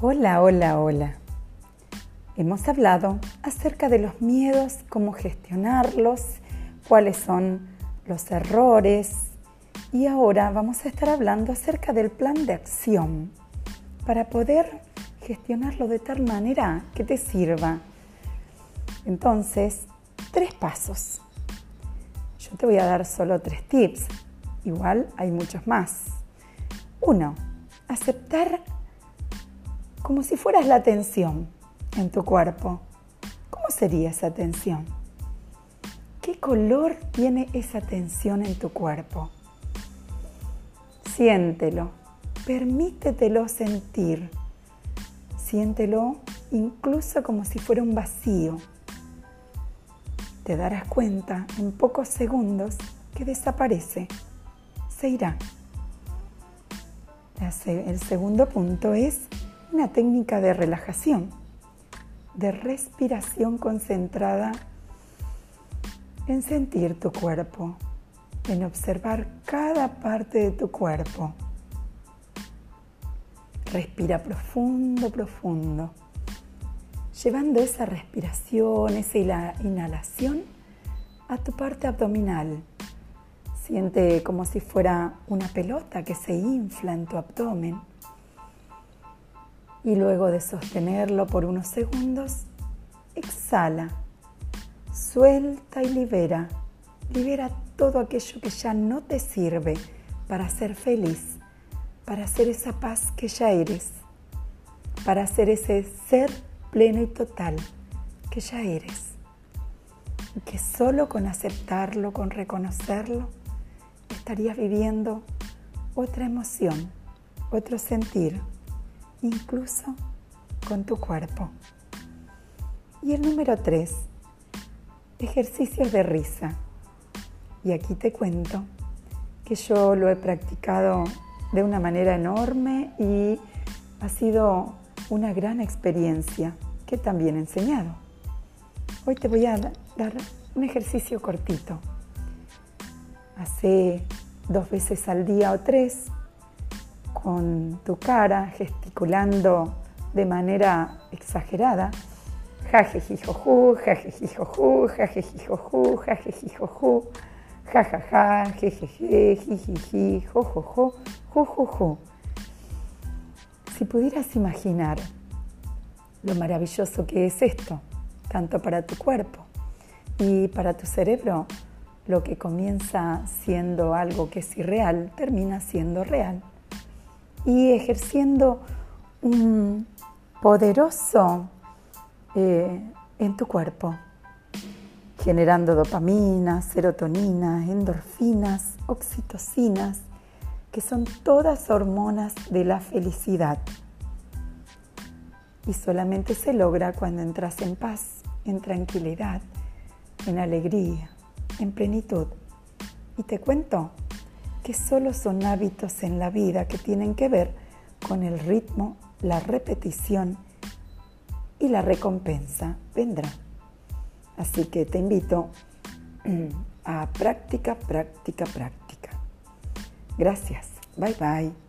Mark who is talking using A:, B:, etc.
A: Hola, hola, hola. Hemos hablado acerca de los miedos, cómo gestionarlos, cuáles son los errores y ahora vamos a estar hablando acerca del plan de acción para poder gestionarlo de tal manera que te sirva. Entonces, tres pasos. Yo te voy a dar solo tres tips. Igual hay muchos más. Uno, aceptar como si fueras la tensión en tu cuerpo. ¿Cómo sería esa tensión? ¿Qué color tiene esa tensión en tu cuerpo? Siéntelo, permítetelo sentir. Siéntelo incluso como si fuera un vacío. Te darás cuenta en pocos segundos que desaparece, se irá. El segundo punto es una técnica de relajación, de respiración concentrada en sentir tu cuerpo, en observar cada parte de tu cuerpo. Respira profundo, profundo, llevando esa respiración, esa inhalación a tu parte abdominal. Siente como si fuera una pelota que se infla en tu abdomen y luego de sostenerlo por unos segundos, exhala, suelta y libera. Libera todo aquello que ya no te sirve para ser feliz, para ser esa paz que ya eres, para ser ese ser pleno y total que ya eres. Y que solo con aceptarlo, con reconocerlo, estarías viviendo otra emoción, otro sentir incluso con tu cuerpo. Y el número tres, ejercicios de risa. Y aquí te cuento que yo lo he practicado de una manera enorme y ha sido una gran experiencia que también he enseñado. Hoy te voy a dar un ejercicio cortito. Hace dos veces al día o tres con tu cara, gesticulando de manera exagerada. Jajejijoju, jajejijoju, jajejijoju, jajejijoju, jajaja, jejeje, jijiji, jojojo, jujuju. Si pudieras imaginar lo maravilloso que es esto, tanto para tu cuerpo y para tu cerebro, lo que comienza siendo algo que es irreal termina siendo real y ejerciendo un poderoso eh, en tu cuerpo, generando dopamina, serotonina, endorfinas, oxitocinas, que son todas hormonas de la felicidad. Y solamente se logra cuando entras en paz, en tranquilidad, en alegría, en plenitud. Y te cuento que solo son hábitos en la vida que tienen que ver con el ritmo, la repetición y la recompensa vendrá. Así que te invito a práctica, práctica, práctica. Gracias. Bye bye.